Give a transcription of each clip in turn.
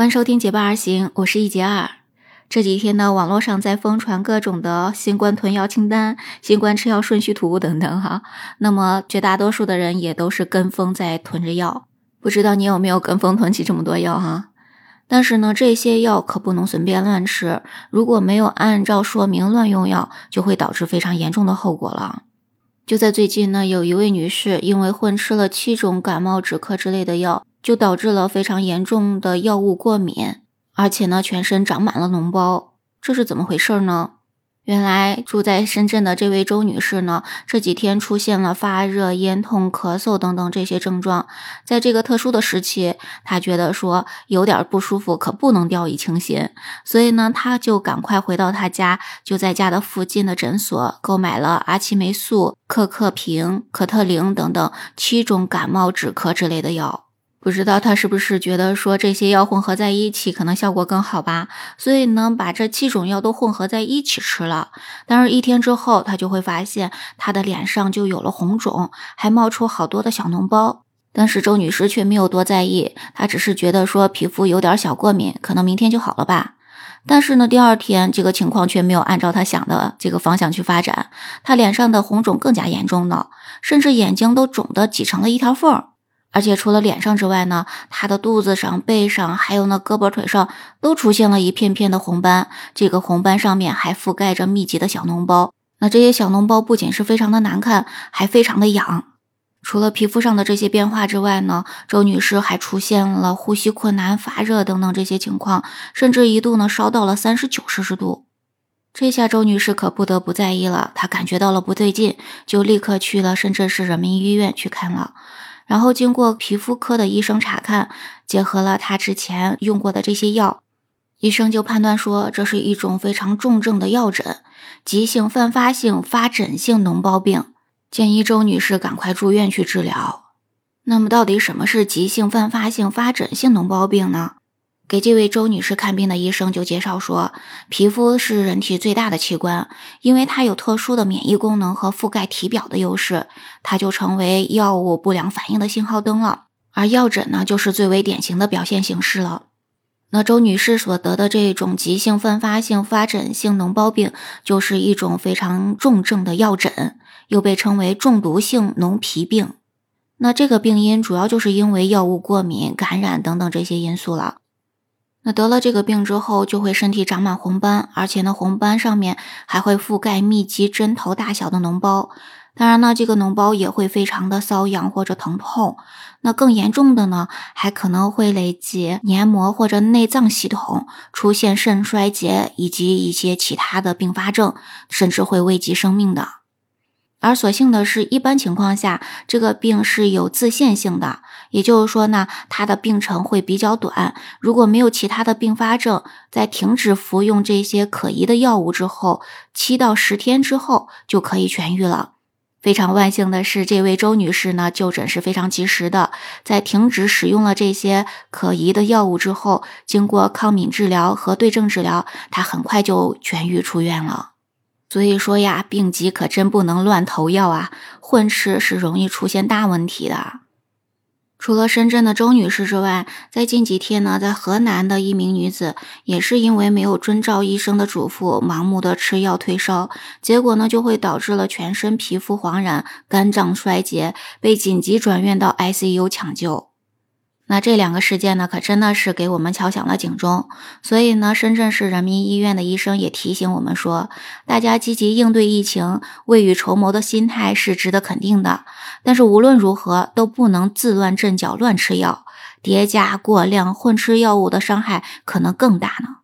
欢迎收听《结伴而行》，我是一杰二。这几天呢，网络上在疯传各种的新冠囤药清单、新冠吃药顺序图等等哈。那么绝大多数的人也都是跟风在囤着药，不知道你有没有跟风囤起这么多药哈？但是呢，这些药可不能随便乱吃，如果没有按照说明乱用药，就会导致非常严重的后果了。就在最近呢，有一位女士因为混吃了七种感冒止咳之类的药。就导致了非常严重的药物过敏，而且呢，全身长满了脓包，这是怎么回事呢？原来住在深圳的这位周女士呢，这几天出现了发热、咽痛、咳嗽等等这些症状，在这个特殊的时期，她觉得说有点不舒服，可不能掉以轻心，所以呢，她就赶快回到她家，就在家的附近的诊所购买了阿奇霉素、克克平、可特灵等等七种感冒止咳之类的药。不知道他是不是觉得说这些药混合在一起可能效果更好吧，所以呢把这七种药都混合在一起吃了。但是，一天之后，他就会发现他的脸上就有了红肿，还冒出好多的小脓包。但是周女士却没有多在意，她只是觉得说皮肤有点小过敏，可能明天就好了吧。但是呢，第二天这个情况却没有按照她想的这个方向去发展，她脸上的红肿更加严重了，甚至眼睛都肿得挤成了一条缝儿。而且除了脸上之外呢，他的肚子上、背上，还有那胳膊腿上，都出现了一片片的红斑。这个红斑上面还覆盖着密集的小脓包。那这些小脓包不仅是非常的难看，还非常的痒。除了皮肤上的这些变化之外呢，周女士还出现了呼吸困难、发热等等这些情况，甚至一度呢烧到了三十九摄氏度。这下周女士可不得不在意了，她感觉到了不对劲，就立刻去了深圳市人民医院去看了。然后经过皮肤科的医生查看，结合了他之前用过的这些药，医生就判断说这是一种非常重症的药疹——急性泛发性发疹性脓包病，建议周女士赶快住院去治疗。那么，到底什么是急性泛发性发疹性脓包病呢？给这位周女士看病的医生就介绍说，皮肤是人体最大的器官，因为它有特殊的免疫功能和覆盖体表的优势，它就成为药物不良反应的信号灯了。而药疹呢，就是最为典型的表现形式了。那周女士所得的这种急性泛发性发疹性脓包病，就是一种非常重症的药疹，又被称为中毒性脓皮病。那这个病因主要就是因为药物过敏、感染等等这些因素了。那得了这个病之后，就会身体长满红斑，而且呢，红斑上面还会覆盖密集针头大小的脓包。当然呢，这个脓包也会非常的瘙痒或者疼痛。那更严重的呢，还可能会累及黏膜或者内脏系统，出现肾衰竭以及一些其他的并发症，甚至会危及生命的。而所幸的是，一般情况下，这个病是有自限性的，也就是说呢，它的病程会比较短。如果没有其他的并发症，在停止服用这些可疑的药物之后，七到十天之后就可以痊愈了。非常万幸的是，这位周女士呢，就诊是非常及时的，在停止使用了这些可疑的药物之后，经过抗敏治疗和对症治疗，她很快就痊愈出院了。所以说呀，病急可真不能乱投药啊，混吃是容易出现大问题的。除了深圳的周女士之外，在近几天呢，在河南的一名女子也是因为没有遵照医生的嘱咐，盲目的吃药退烧，结果呢就会导致了全身皮肤黄染、肝脏衰竭，被紧急转院到 ICU 抢救。那这两个事件呢，可真的是给我们敲响了警钟。所以呢，深圳市人民医院的医生也提醒我们说，大家积极应对疫情、未雨绸缪的心态是值得肯定的。但是无论如何，都不能自乱阵脚、乱吃药，叠加过量混吃药物的伤害可能更大呢。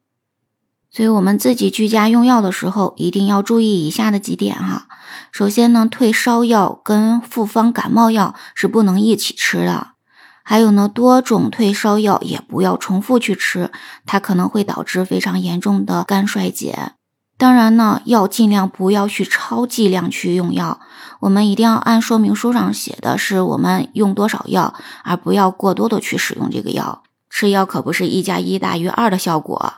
所以，我们自己居家用药的时候，一定要注意以下的几点哈。首先呢，退烧药跟复方感冒药是不能一起吃的。还有呢，多种退烧药也不要重复去吃，它可能会导致非常严重的肝衰竭。当然呢，要尽量不要去超剂量去用药，我们一定要按说明书上写的是我们用多少药，而不要过多的去使用这个药。吃药可不是一加一大于二的效果，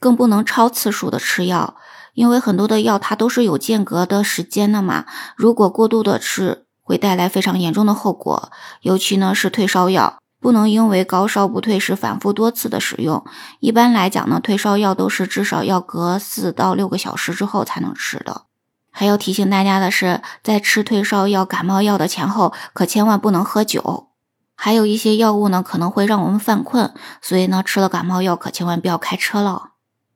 更不能超次数的吃药，因为很多的药它都是有间隔的时间的嘛，如果过度的吃。会带来非常严重的后果，尤其呢是退烧药，不能因为高烧不退时反复多次的使用。一般来讲呢，退烧药都是至少要隔四到六个小时之后才能吃的。还要提醒大家的是，在吃退烧药、感冒药的前后，可千万不能喝酒。还有一些药物呢，可能会让我们犯困，所以呢，吃了感冒药可千万不要开车了。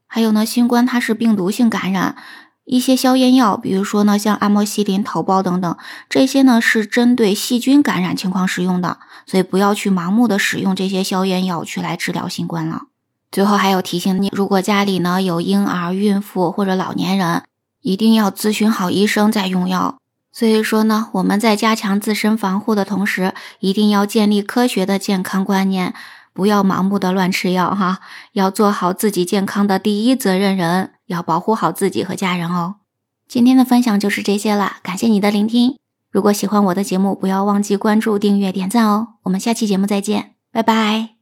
还有呢，新冠它是病毒性感染。一些消炎药，比如说呢，像阿莫西林、头孢等等，这些呢是针对细菌感染情况使用的，所以不要去盲目的使用这些消炎药去来治疗新冠了。最后还有提醒你，如果家里呢有婴儿、孕妇或者老年人，一定要咨询好医生再用药。所以说呢，我们在加强自身防护的同时，一定要建立科学的健康观念，不要盲目的乱吃药哈，要做好自己健康的第一责任人。要保护好自己和家人哦。今天的分享就是这些了，感谢你的聆听。如果喜欢我的节目，不要忘记关注、订阅、点赞哦。我们下期节目再见，拜拜。